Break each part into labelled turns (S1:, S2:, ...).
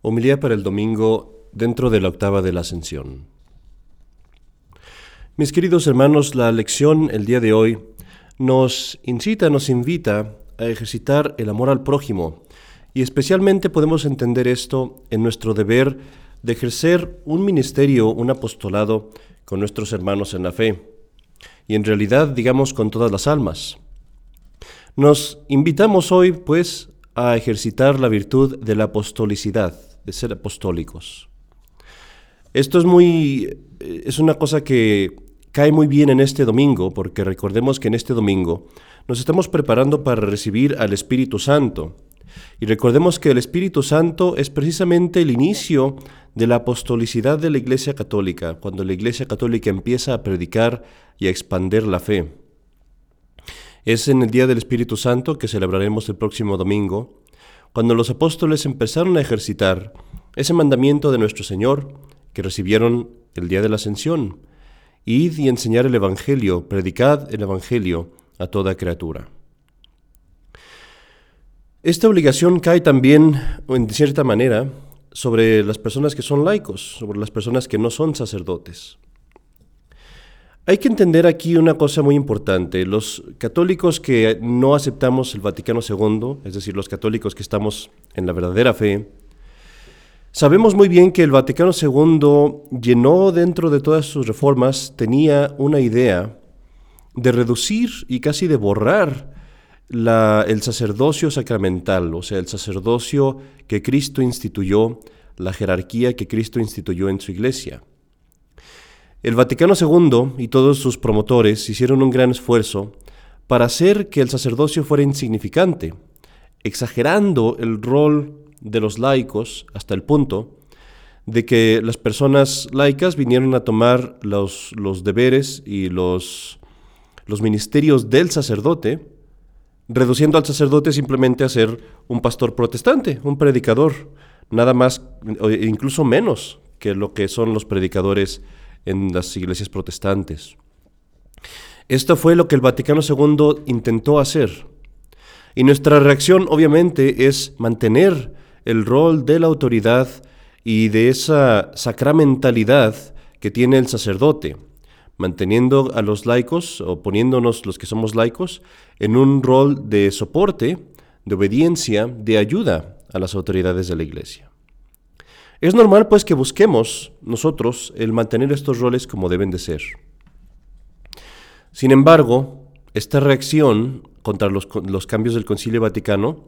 S1: Homilía para el domingo dentro de la octava de la Ascensión. Mis queridos hermanos, la lección el día de hoy nos incita, nos invita a ejercitar el amor al prójimo y especialmente podemos entender esto en nuestro deber de ejercer un ministerio, un apostolado con nuestros hermanos en la fe y en realidad digamos con todas las almas. Nos invitamos hoy pues a ejercitar la virtud de la apostolicidad de ser apostólicos. Esto es muy es una cosa que cae muy bien en este domingo, porque recordemos que en este domingo nos estamos preparando para recibir al Espíritu Santo. Y recordemos que el Espíritu Santo es precisamente el inicio de la apostolicidad de la Iglesia Católica, cuando la Iglesia Católica empieza a predicar y a expander la fe. Es en el Día del Espíritu Santo que celebraremos el próximo domingo, cuando los apóstoles empezaron a ejercitar ese mandamiento de nuestro Señor que recibieron el día de la ascensión. Id y enseñar el Evangelio, predicad el Evangelio a toda criatura. Esta obligación cae también, en cierta manera, sobre las personas que son laicos, sobre las personas que no son sacerdotes. Hay que entender aquí una cosa muy importante. Los católicos que no aceptamos el Vaticano II, es decir, los católicos que estamos en la verdadera fe, sabemos muy bien que el Vaticano II llenó dentro de todas sus reformas, tenía una idea de reducir y casi de borrar el sacerdocio sacramental, o sea, el sacerdocio que Cristo instituyó, la jerarquía que Cristo instituyó en su iglesia. El Vaticano II y todos sus promotores hicieron un gran esfuerzo para hacer que el sacerdocio fuera insignificante, exagerando el rol de los laicos hasta el punto de que las personas laicas vinieron a tomar los, los deberes y los, los ministerios del sacerdote, reduciendo al sacerdote simplemente a ser un pastor protestante, un predicador, nada más, incluso menos que lo que son los predicadores en las iglesias protestantes. Esto fue lo que el Vaticano II intentó hacer. Y nuestra reacción obviamente es mantener el rol de la autoridad y de esa sacramentalidad que tiene el sacerdote, manteniendo a los laicos o poniéndonos los que somos laicos en un rol de soporte, de obediencia, de ayuda a las autoridades de la iglesia. Es normal pues que busquemos nosotros el mantener estos roles como deben de ser. Sin embargo, esta reacción contra los, cambios del Concilio Vaticano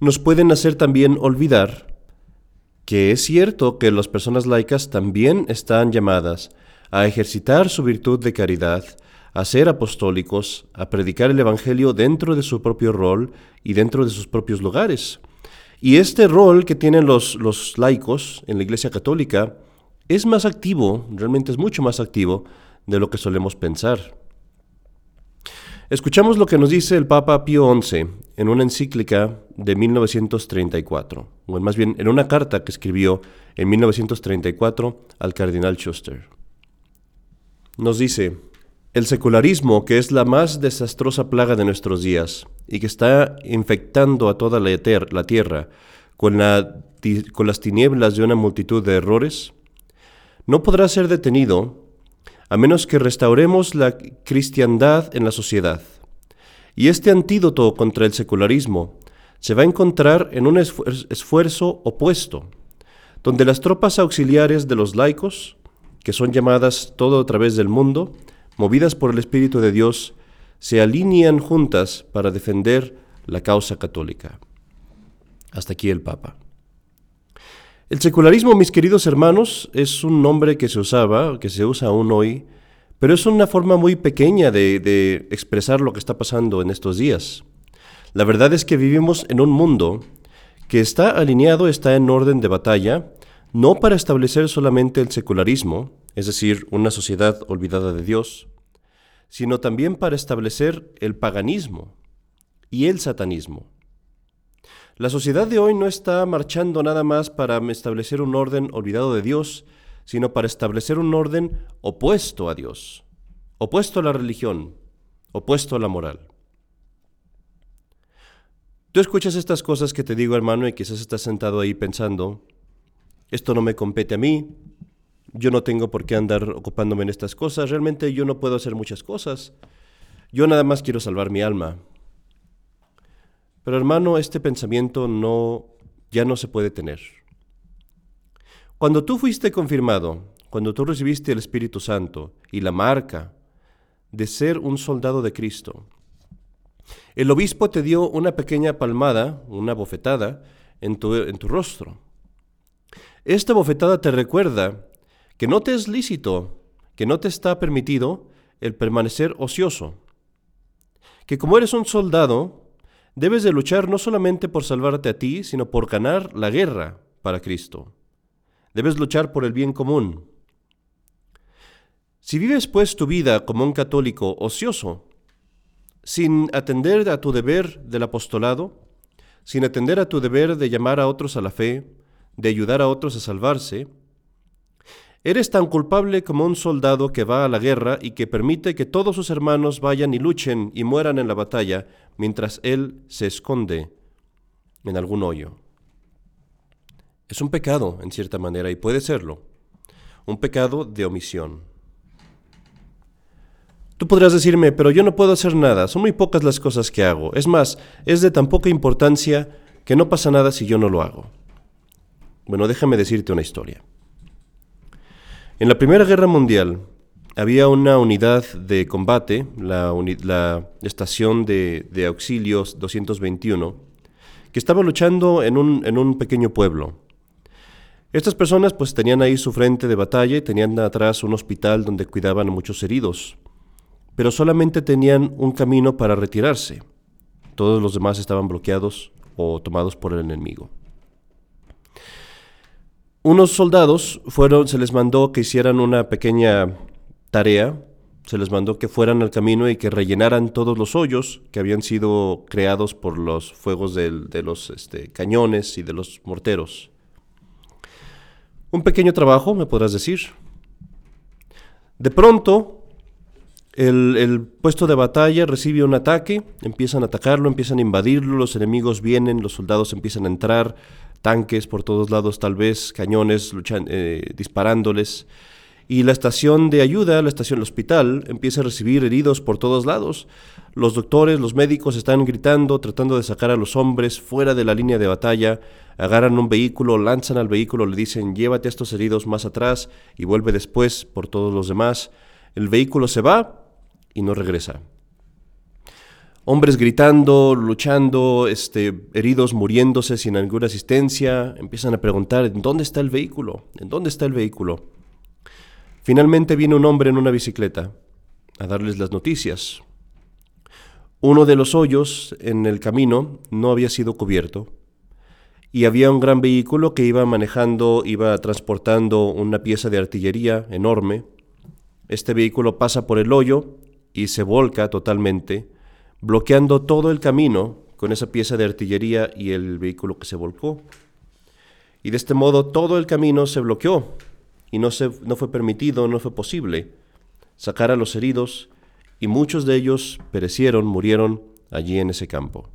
S1: nos pueden hacer también olvidar que es cierto que las personas laicas también están llamadas a ejercitar su virtud de caridad, a ser apostólicos, a predicar el Evangelio dentro de su propio rol y dentro de sus propios lugares. Y este rol que tienen los, los laicos en la Iglesia Católica es más activo, realmente es mucho más activo de lo que solemos pensar. Escuchamos lo que nos dice el Papa Pío XI en una encíclica de 1934, o más bien en una carta que escribió en 1934 al cardenal Schuster. Nos dice, el secularismo, que es la más desastrosa plaga de nuestros días y que está infectando a toda la, tierra con, las tinieblas de una multitud de errores, no podrá ser detenido a menos que restauremos la cristiandad en la sociedad. Y este antídoto contra el secularismo se va a encontrar en un esfuerzo opuesto, donde las tropas auxiliares de los laicos, que son llamadas todo a través del mundo, movidas por el Espíritu de Dios, se alinean juntas para defender la causa católica. Hasta aquí el Papa. El secularismo, mis queridos hermanos, es un nombre que se usaba, que se usa aún hoy, pero es una forma muy pequeña de, de expresar lo que está pasando en estos días. La verdad es que vivimos en un mundo que está alineado, está en orden de batalla, no para establecer solamente el secularismo, es decir, una sociedad olvidada de Dios, sino también para establecer el paganismo y el satanismo. La sociedad de hoy no está marchando nada más para establecer un orden olvidado de Dios, sino para establecer un orden opuesto a Dios, opuesto a la religión, opuesto a la moral. Tú escuchas estas cosas que te digo, hermano, y quizás estás sentado ahí pensando, esto no me compete a mí, yo no tengo por qué andar ocupándome en estas cosas, realmente yo no puedo hacer muchas cosas, yo nada más quiero salvar mi alma. Pero hermano, este pensamiento no ya no se puede tener. Cuando tú fuiste confirmado, cuando tú recibiste el Espíritu Santo y la marca de ser un soldado de Cristo, el obispo te dio una pequeña palmada, una bofetada, en tu, en tu rostro. Esta bofetada te recuerda que no te es lícito, que no te está permitido el permanecer ocioso, que como eres un soldado, debes de luchar no solamente por salvarte a ti, sino por ganar la guerra para Cristo. Debes luchar por el bien común. Si vives pues tu vida como un católico ocioso, sin atender a tu deber del apostolado, sin atender a tu deber de llamar a otros a la fe, de ayudar a otros a salvarse, eres tan culpable como un soldado que va a la guerra y que permite que todos sus hermanos vayan y luchen y mueran en la batalla mientras él se esconde en algún hoyo. Es un pecado, en cierta manera, y puede serlo. Un pecado de omisión. Tú podrás decirme, pero yo no puedo hacer nada, son muy pocas las cosas que hago. Es más, es de tan poca importancia que no pasa nada si yo no lo hago. Bueno, déjame decirte una historia. En la Primera Guerra Mundial había una unidad de combate, la, estación de, auxilios 221, que estaba luchando en un, en un pequeño pueblo. Estas personas pues tenían ahí su frente de batalla y tenían atrás un hospital donde cuidaban a muchos heridos, pero solamente tenían un camino para retirarse. Todos los demás estaban bloqueados o tomados por el enemigo. Unos soldados fueron, se les mandó que hicieran una pequeña tarea, se les mandó que fueran al camino y que rellenaran todos los hoyos que habían sido creados por los fuegos de, los este, cañones y de los morteros. Un pequeño trabajo, me podrás decir. De pronto, el, puesto de batalla recibe un ataque, empiezan a atacarlo, empiezan a invadirlo, los enemigos vienen, los soldados empiezan a entrar, tanques por todos lados tal vez, cañones luchan, eh, disparándoles. Y la estación de ayuda, la estación del hospital, empieza a recibir heridos por todos lados. Los doctores, los médicos están gritando, tratando de sacar a los hombres fuera de la línea de batalla. Agarran un vehículo, lanzan al vehículo, le dicen llévate a estos heridos más atrás y vuelve después por todos los demás. El vehículo se va y no regresa. Hombres gritando, luchando, este, heridos muriéndose sin ninguna asistencia, empiezan a preguntar, ¿en dónde está el vehículo? ¿En dónde está el vehículo? Finalmente viene un hombre en una bicicleta a darles las noticias. Uno de los hoyos en el camino no había sido cubierto y había un gran vehículo que iba manejando, iba transportando una pieza de artillería enorme. Este vehículo pasa por el hoyo y se volca totalmente, bloqueando todo el camino con esa pieza de artillería y el vehículo que se volcó. Y de este modo todo el camino se bloqueó y no, se, no fue permitido, no fue posible sacar a los heridos y muchos de ellos perecieron, murieron allí en ese campo.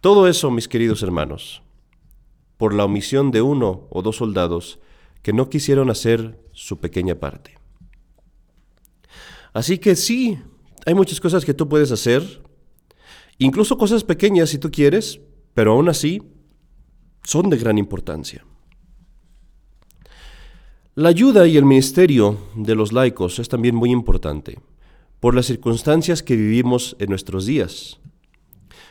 S1: Todo eso, mis queridos hermanos, por la omisión de uno o dos soldados que no quisieron hacer su pequeña parte. Así que sí, hay muchas cosas que tú puedes hacer, incluso cosas pequeñas si tú quieres, pero aún así son de gran importancia. La ayuda y el ministerio de los laicos es también muy importante por las circunstancias que vivimos en nuestros días.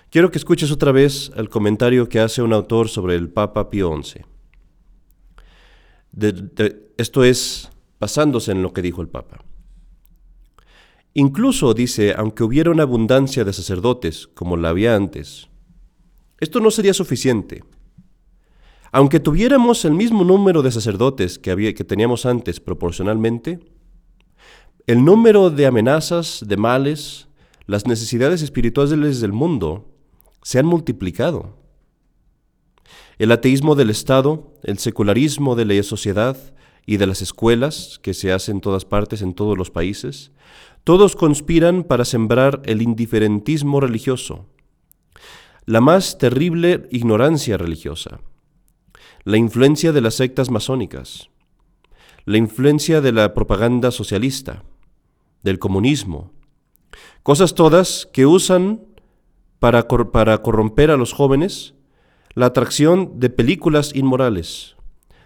S1: Quiero que escuches otra vez el comentario que hace un autor sobre el Papa Pío XI. esto es basándose en lo que dijo el Papa. Incluso dice, aunque hubiera una abundancia de sacerdotes como la había antes, esto no sería suficiente aunque tuviéramos el mismo número de sacerdotes que, teníamos antes proporcionalmente, el número de amenazas, de males, las necesidades espirituales del mundo se han multiplicado. El ateísmo del Estado, el secularismo de la sociedad y de las escuelas que se hacen en todas partes, en todos los países, todos conspiran para sembrar el indiferentismo religioso, la más terrible ignorancia religiosa la influencia de las sectas masónicas, la influencia de la propaganda socialista, del comunismo, cosas todas que usan para, para corromper a los jóvenes la atracción de películas inmorales,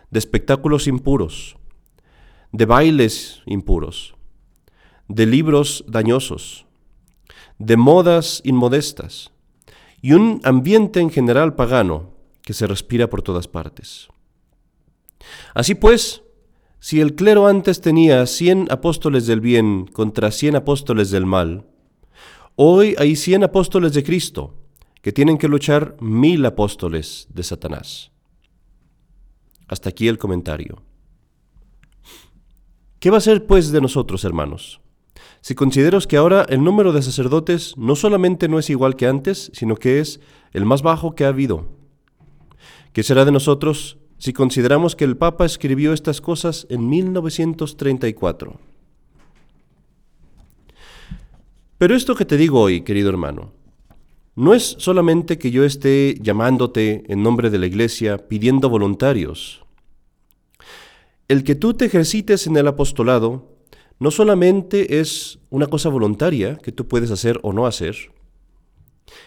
S1: de espectáculos impuros, de bailes impuros, de libros dañosos, de modas inmodestas y un ambiente en general pagano que se respira por todas partes. Así pues, si el clero antes tenía cien apóstoles del bien contra cien apóstoles del mal, hoy hay cien apóstoles de Cristo que tienen que luchar mil apóstoles de Satanás. Hasta aquí el comentario. ¿Qué va a ser pues de nosotros, hermanos? Si consideros que ahora el número de sacerdotes no solamente no es igual que antes, sino que es el más bajo que ha habido. ¿Qué será de nosotros si consideramos que el Papa escribió estas cosas en 1934? Pero esto que te digo hoy, querido hermano, no es solamente que yo esté llamándote en nombre de la Iglesia pidiendo voluntarios. El que tú te ejercites en el apostolado no solamente es una cosa voluntaria que tú puedes hacer o no hacer,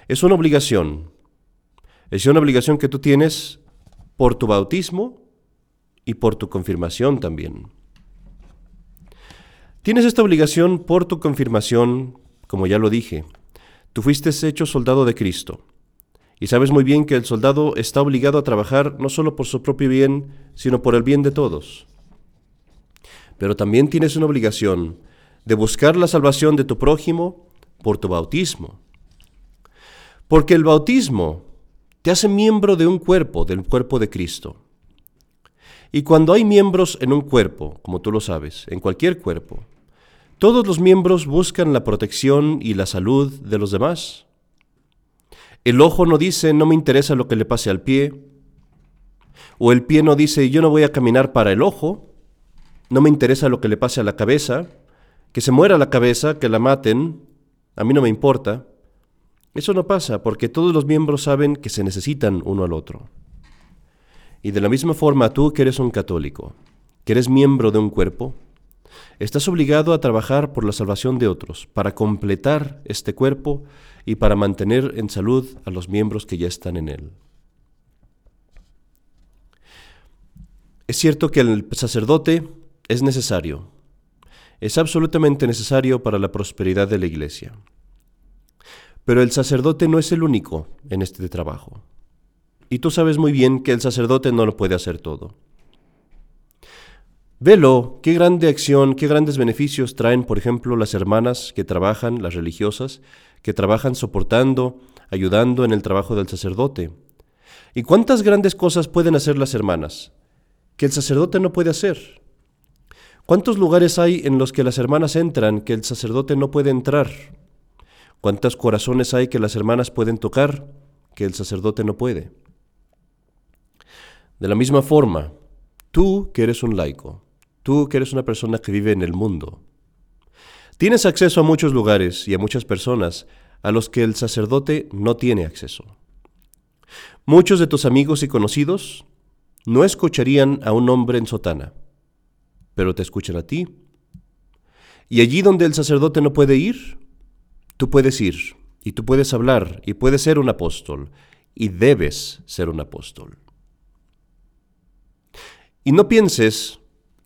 S1: es una obligación. Es una obligación que tú tienes por tu bautismo y por tu confirmación también. Tienes esta obligación por tu confirmación, como ya lo dije, Tú fuiste hecho soldado de Cristo. Y sabes muy bien que el soldado está obligado a trabajar no solo por su propio bien, sino por el bien de todos. Pero también tienes una obligación de buscar la salvación de tu prójimo por tu bautismo. Porque el bautismo te hace miembro de un cuerpo, del cuerpo de Cristo. Y cuando hay miembros en un cuerpo, como tú lo sabes, en cualquier cuerpo, todos los miembros buscan la protección y la salud de los demás. El ojo no dice no me interesa lo que le pase al pie. O el pie no dice yo no voy a caminar para el ojo. No me interesa lo que le pase a la cabeza. Que se muera la cabeza, que la maten. A mí no me importa. Eso no pasa porque todos los miembros saben que se necesitan uno al otro. Y de la misma forma tú que eres un católico, que eres miembro de un cuerpo, Estás obligado a trabajar por la salvación de otros, para completar este cuerpo y para mantener en salud a los miembros que ya están en él. Es cierto que el sacerdote es necesario, es absolutamente necesario para la prosperidad de la iglesia. Pero el sacerdote no es el único en este trabajo. Y tú sabes muy bien que el sacerdote no lo puede hacer todo. Velo, qué grande acción, qué grandes beneficios traen, por ejemplo, las hermanas que trabajan, las religiosas, que trabajan soportando, ayudando en el trabajo del sacerdote. ¿Y cuántas grandes cosas pueden hacer las hermanas que el sacerdote no puede hacer? ¿Cuántos lugares hay en los que las hermanas entran que el sacerdote no puede entrar? ¿Cuántos corazones hay que las hermanas pueden tocar que el sacerdote no puede? De la misma forma, tú que eres un laico, Tú que eres una persona que vive en el mundo. Tienes acceso a muchos lugares y a muchas personas a los que el sacerdote no tiene acceso. Muchos de tus amigos y conocidos no escucharían a un hombre en sotana, pero te escuchan a ti. Y allí donde el sacerdote no puede ir, tú puedes ir, y tú puedes hablar, y puedes ser un apóstol, y debes ser un apóstol. Y no pienses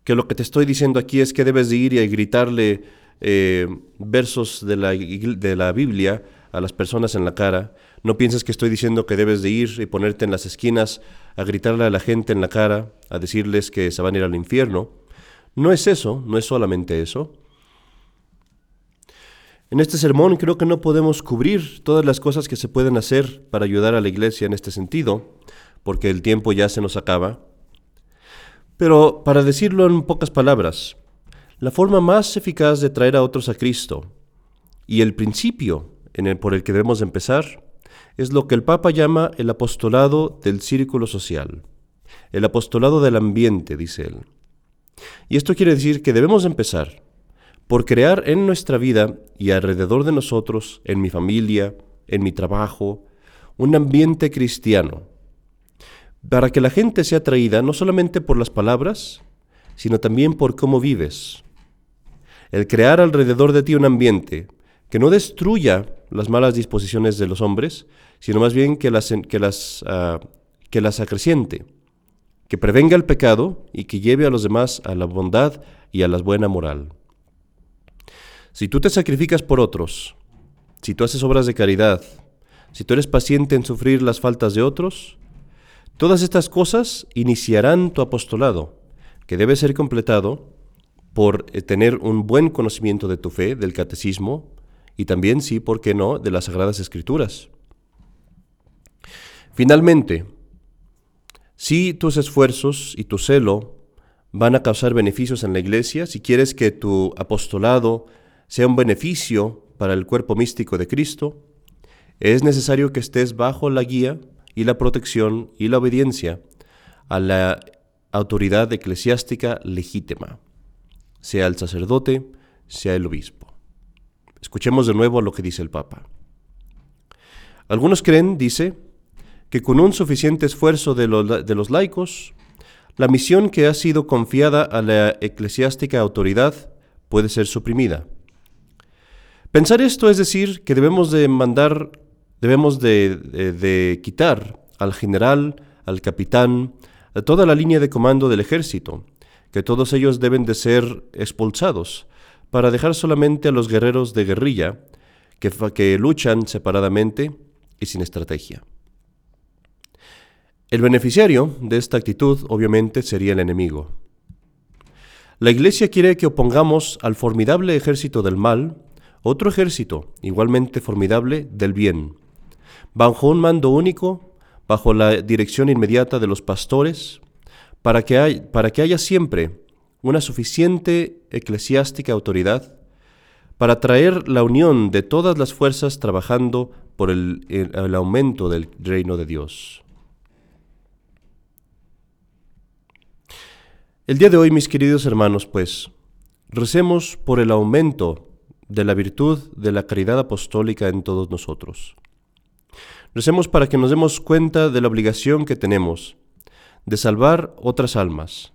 S1: que lo que te estoy diciendo aquí es que debes de ir y gritarle eh, versos de la, de la Biblia a las personas en la cara. No pienses que estoy diciendo que debes de ir y ponerte en las esquinas a gritarle a la gente en la cara, a decirles que se van a ir al infierno. No es eso, no es solamente eso. En este sermón creo que no podemos cubrir todas las cosas que se pueden hacer para ayudar a la iglesia en este sentido, porque el tiempo ya se nos acaba. Pero para decirlo en pocas palabras, la forma más eficaz de traer a otros a Cristo y el principio por el que debemos empezar es lo que el Papa llama el apostolado del círculo social, el apostolado del ambiente, dice él. Y esto quiere decir que debemos empezar por crear en nuestra vida y alrededor de nosotros, en mi familia, en mi trabajo, un ambiente cristiano, para que la gente sea atraída no solamente por las palabras, sino también por cómo vives. El crear alrededor de ti un ambiente que no destruya las malas disposiciones de los hombres, sino más bien que las, que las, ah, que las acreciente, que prevenga el pecado y que lleve a los demás a la bondad y a la buena moral. Si tú te sacrificas por otros, si tú haces obras de caridad, si tú eres paciente en sufrir las faltas de otros, todas estas cosas iniciarán tu apostolado, que debe ser completado por eh, tener un buen conocimiento de tu fe, del catecismo, y también, sí, ¿por qué no?, de las Sagradas Escrituras. Finalmente, si tus esfuerzos y tu celo van a causar beneficios en la iglesia, si quieres que tu apostolado sea un beneficio para el cuerpo místico de Cristo, es necesario que estés bajo la guía y la protección y la obediencia a la autoridad eclesiástica legítima, sea el sacerdote, sea el obispo. Escuchemos de nuevo lo que dice el Papa. Algunos creen, dice, que con un suficiente esfuerzo de de los laicos, la misión que ha sido confiada a la eclesiástica autoridad puede ser suprimida. Pensar esto es decir que debemos de mandar, debemos de, de quitar al general, al capitán, a toda la línea de comando del ejército, que todos ellos deben de ser expulsados, para dejar solamente a los guerreros de guerrilla que luchan separadamente y sin estrategia. El beneficiario de esta actitud obviamente sería el enemigo. La Iglesia quiere que opongamos al formidable ejército del mal otro ejército igualmente formidable del bien, bajo un mando único, bajo la dirección inmediata de los pastores, para que, haya siempre una suficiente eclesiástica autoridad para traer la unión de todas las fuerzas trabajando por el, el, aumento del reino de Dios. El día de hoy, mis queridos hermanos, pues, recemos por el aumento de la virtud de la caridad apostólica en todos nosotros. Recemos para que nos demos cuenta de la obligación que tenemos de salvar otras almas,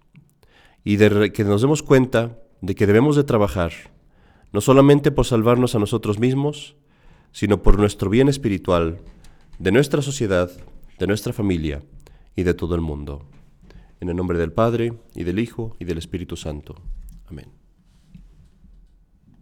S1: y de que nos demos cuenta de que debemos de trabajar, no solamente por salvarnos a nosotros mismos, sino por nuestro bien espiritual, de nuestra sociedad, de nuestra familia y de todo el mundo. En el nombre del Padre, y del Hijo, y del Espíritu Santo. Amén.